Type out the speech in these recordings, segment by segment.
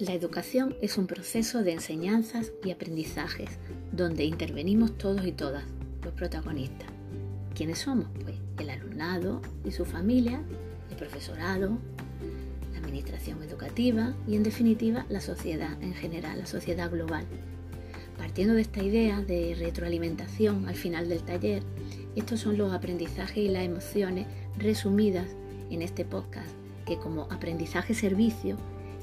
La educación es un proceso de enseñanzas y aprendizajes donde intervenimos todos y todas, los protagonistas. ¿Quiénes somos? Pues el alumnado y su familia, el profesorado, la administración educativa y en definitiva la sociedad en general, la sociedad global. Partiendo de esta idea de retroalimentación al final del taller, estos son los aprendizajes y las emociones resumidas en este podcast, que como aprendizaje servicio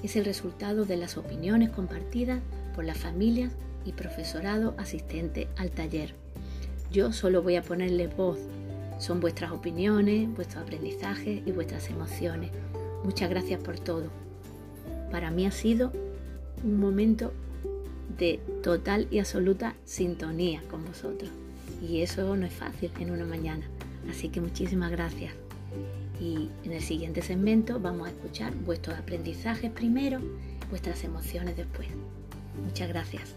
es el resultado de las opiniones compartidas por las familias y profesorado asistente al taller. Yo solo voy a ponerle voz. Son vuestras opiniones, vuestros aprendizajes y vuestras emociones. Muchas gracias por todo. Para mí ha sido un momento de total y absoluta sintonía con vosotros. Y eso no es fácil en una mañana. Así que muchísimas gracias y en el siguiente segmento vamos a escuchar vuestros aprendizajes primero, vuestras emociones después. Muchas gracias.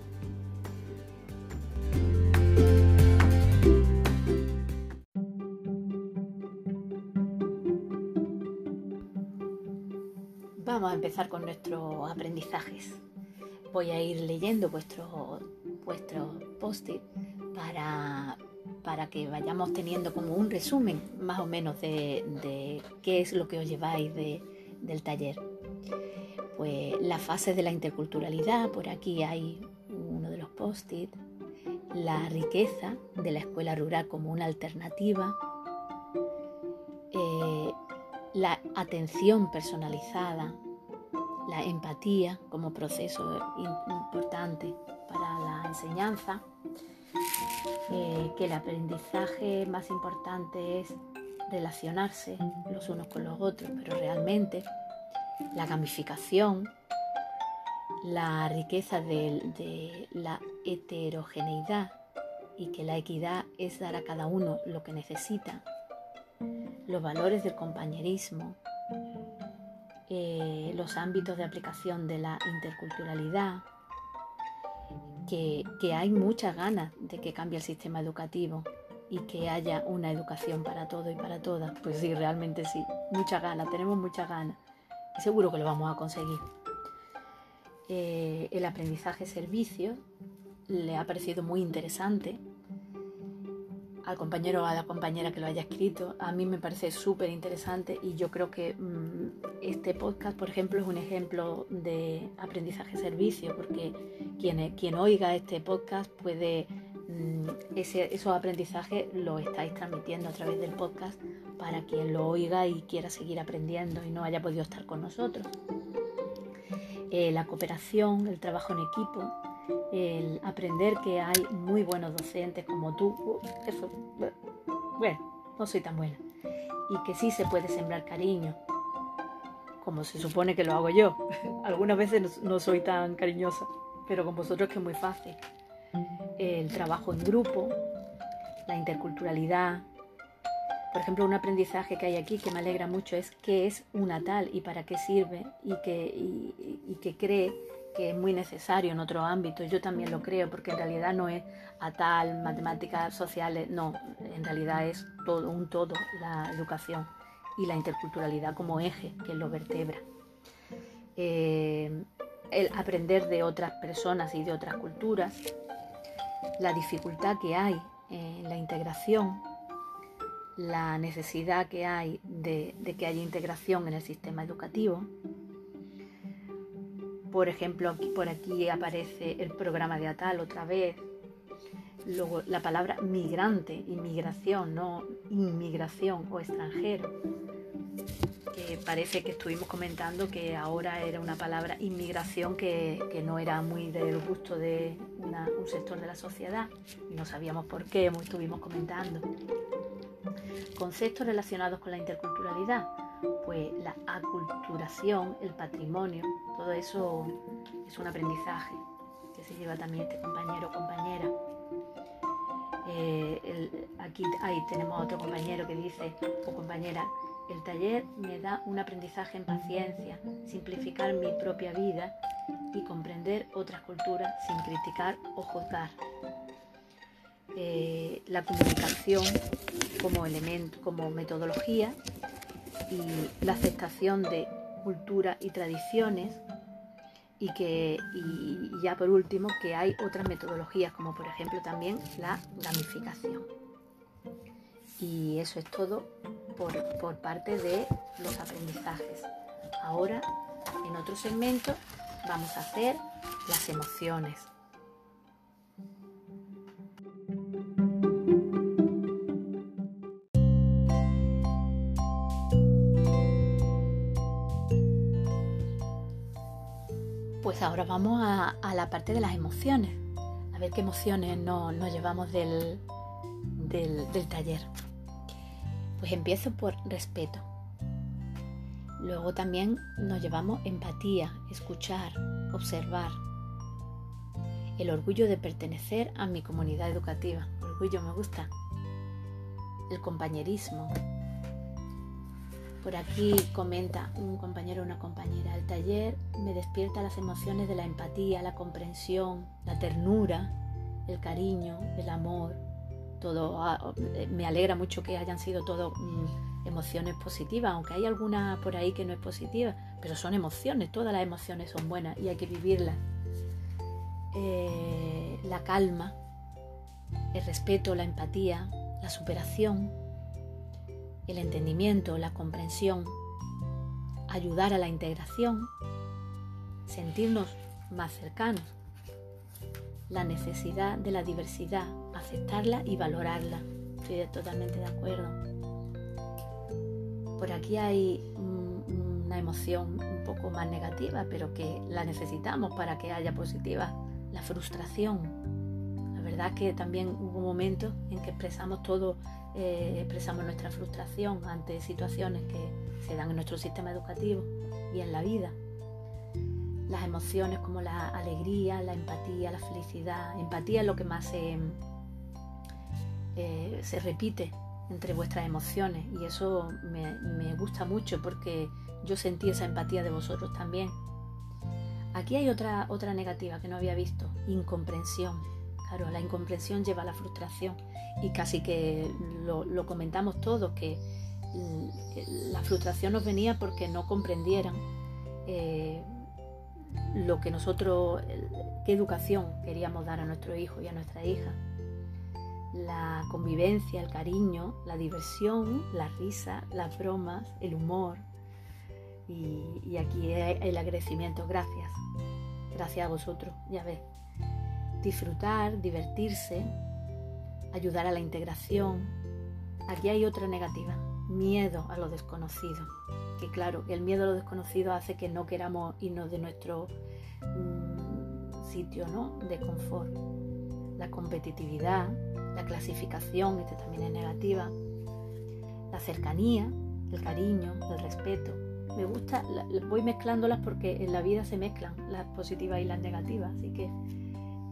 Vamos a empezar con nuestros aprendizajes. Voy a ir leyendo vuestros vuestro post-it para para que vayamos teniendo como un resumen más o menos de, qué es lo que os lleváis del taller. Pues la fase de la interculturalidad, por aquí hay uno de los post-it, la riqueza de la escuela rural como una alternativa, eh, la atención personalizada, la empatía como proceso importante para la enseñanza, eh, que el aprendizaje más importante es relacionarse los unos con los otros, pero realmente la gamificación, la riqueza de, la heterogeneidad y que la equidad es dar a cada uno lo que necesita, los valores del compañerismo, eh, los ámbitos de aplicación de la interculturalidad, que, hay muchas ganas de que cambie el sistema educativo y que haya una educación para todo y para todas. Pues sí, realmente sí, muchas ganas, tenemos muchas ganas y seguro que lo vamos a conseguir. Eh, el aprendizaje servicio le ha parecido muy interesante al compañero o a la compañera que lo haya escrito. A mí me parece súper interesante y yo creo que mm, este podcast, por ejemplo, es un ejemplo de aprendizaje-servicio, porque quien, quien oiga este podcast puede, mm, ese, esos aprendizajes lo estáis transmitiendo a través del podcast para quien lo oiga y quiera seguir aprendiendo y no haya podido estar con nosotros. Eh, la cooperación, el trabajo en equipo, el aprender que hay muy buenos docentes como tú, uh, eso, bueno, no soy tan buena. Y que sí se puede sembrar cariño, como se supone que lo hago yo. Algunas veces no soy tan cariñosa, pero con vosotros que es muy fácil. El trabajo en grupo, la interculturalidad. Por ejemplo, un aprendizaje que hay aquí que me alegra mucho es qué es una tal y para qué sirve y que, y que cree que es muy necesario en otro ámbito. Yo también lo creo, porque en realidad no es a tal, matemáticas sociales, no, en realidad es todo un todo la educación y la interculturalidad como eje que lo vertebra. Eh, el aprender de otras personas y de otras culturas, la dificultad que hay en la integración, la necesidad que hay de que haya integración en el sistema educativo, por ejemplo, aquí, por aquí aparece el programa de Atal otra vez. Luego la palabra migrante, inmigración, no inmigración o extranjero. Que parece que estuvimos comentando que ahora era una palabra inmigración que, no era muy del gusto de un sector de la sociedad y no sabíamos por qué, estuvimos comentando. Conceptos relacionados con la interculturalidad pues la aculturación, el patrimonio, todo eso es un aprendizaje que se lleva también este compañero o compañera. Eh, aquí ahí tenemos otro compañero que dice, o compañera, el taller me da un aprendizaje en paciencia, simplificar mi propia vida y comprender otras culturas sin criticar o juzgar. Eh, la comunicación como elemento, como metodología y la aceptación de cultura y tradiciones, y que y ya por último que hay otras metodologías como por ejemplo también la gamificación. Y eso es todo por, por parte de los aprendizajes. Ahora en otro segmento vamos a hacer las emociones Pues ahora vamos a, la parte de las emociones, a ver qué emociones nos, llevamos del, del taller. Pues empiezo por respeto. Luego también nos llevamos empatía, escuchar, observar. El orgullo de pertenecer a mi comunidad educativa. Orgullo me gusta. El compañerismo, por aquí comenta un compañero o una compañera, el taller me despierta las emociones de la empatía, la comprensión, la ternura, el cariño, el amor. Todo ah, me alegra mucho que hayan sido todo mm, emociones positivas, aunque hay alguna por ahí que no es positiva, pero son emociones, todas las emociones son buenas y hay que vivirlas. Eh, la calma, el respeto, la empatía, la superación, el entendimiento, la comprensión, ayudar a la integración, sentirnos más cercanos, la necesidad de la diversidad, aceptarla y valorarla. Estoy totalmente de acuerdo. Por aquí hay una emoción un poco más negativa, pero que la necesitamos para que haya positiva, la frustración. La verdad es que también hubo momentos en que expresamos todo eh, expresamos nuestra frustración ante situaciones que se dan en nuestro sistema educativo y en la vida. Las emociones como la alegría, la empatía, la felicidad. Empatía es lo que más se, eh, se repite entre vuestras emociones y eso me, me gusta mucho porque yo sentí esa empatía de vosotros también. Aquí hay otra, otra negativa que no había visto, incomprensión. Claro, la incomprensión lleva a la frustración y casi que lo, comentamos todos, que la frustración nos venía porque no comprendieran eh, lo que nosotros, qué educación queríamos dar a nuestro hijo y a nuestra hija. La convivencia, el cariño, la diversión, la risa, las bromas, el humor. Y, y aquí el agradecimiento, gracias. Gracias a vosotros, ya ves disfrutar, divertirse, ayudar a la integración. Aquí hay otra negativa, miedo a lo desconocido. Que claro, el miedo a lo desconocido hace que no queramos irnos de nuestro mm, sitio ¿no? de confort. La competitividad, la clasificación, este también es negativa. La cercanía, el cariño, el respeto. Me gusta, voy mezclándolas porque en la vida se mezclan las positivas y las negativas, así que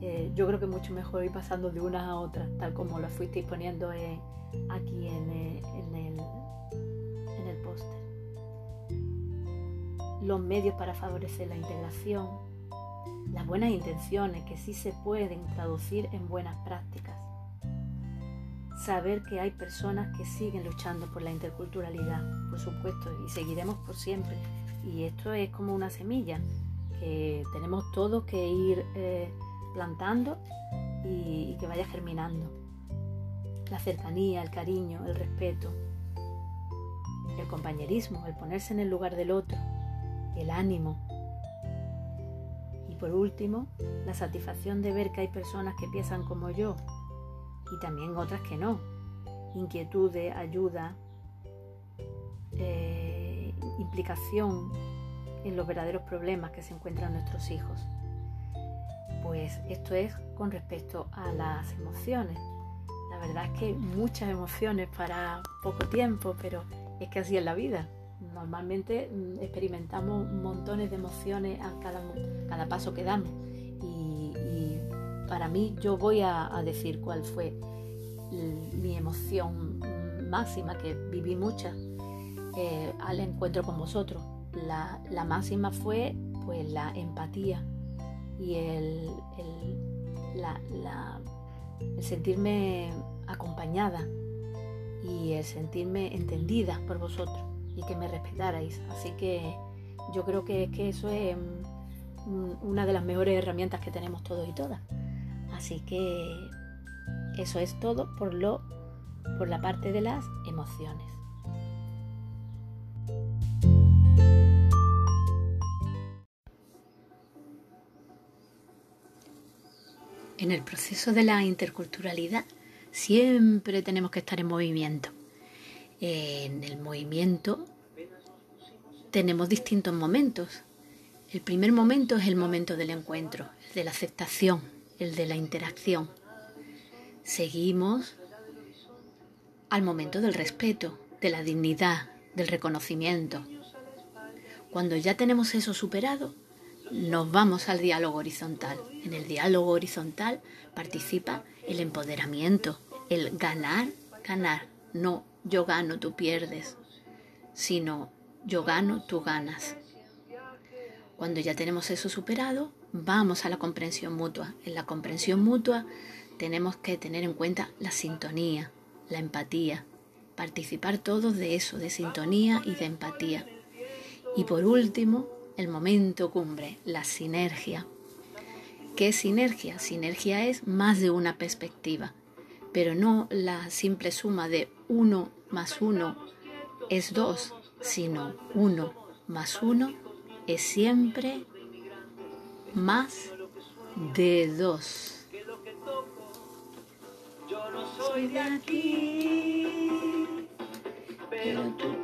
eh, yo creo que mucho mejor ir pasando de una a otra, tal como lo fuisteis poniendo aquí en, eh, en el, en el póster. Los medios para favorecer la integración, las buenas intenciones que sí se pueden traducir en buenas prácticas. Saber que hay personas que siguen luchando por la interculturalidad, por supuesto, y seguiremos por siempre. Y esto es como una semilla que tenemos todos que ir eh, plantando y, que vaya germinando. La cercanía, el cariño, el respeto, el compañerismo, el ponerse en el lugar del otro, el ánimo. Y por último, la satisfacción de ver que hay personas que piensan como yo y también otras que no. Inquietudes, ayuda, eh, implicación en los verdaderos problemas que se encuentran nuestros hijos. Pues esto es con respecto a las emociones. La verdad es que muchas emociones para poco tiempo, pero es que así es la vida. Normalmente mm, experimentamos montones de emociones a cada, cada paso que damos. Y, para mí yo voy a, decir cuál fue mi emoción máxima, que viví muchas, eh, al encuentro con vosotros. La, la máxima fue pues la empatía y el, el, sentirme acompañada y el sentirme entendida por vosotros y que me respetarais. Así que yo creo que, que eso es una de las mejores herramientas que tenemos todos y todas. Así que eso es todo por, lo, por la parte de las emociones. En el proceso de la interculturalidad siempre tenemos que estar en movimiento. En el movimiento tenemos distintos momentos. El primer momento es el momento del encuentro, el de la aceptación, el de la interacción. Seguimos al momento del respeto, de la dignidad, del reconocimiento. Cuando ya tenemos eso superado, nos vamos al diálogo horizontal. En el diálogo horizontal participa el empoderamiento, el ganar, ganar. No yo gano, tú pierdes, sino yo gano, tú ganas. Cuando ya tenemos eso superado, vamos a la comprensión mutua. En la comprensión mutua tenemos que tener en cuenta la sintonía, la empatía, participar todos de eso, de sintonía y de empatía. Y por último, el momento cumbre, la sinergia. ¿Qué es sinergia? Sinergia es más de una perspectiva, pero no la simple suma de uno más uno es dos, sino uno más uno es siempre más de dos. Soy de aquí, pero tú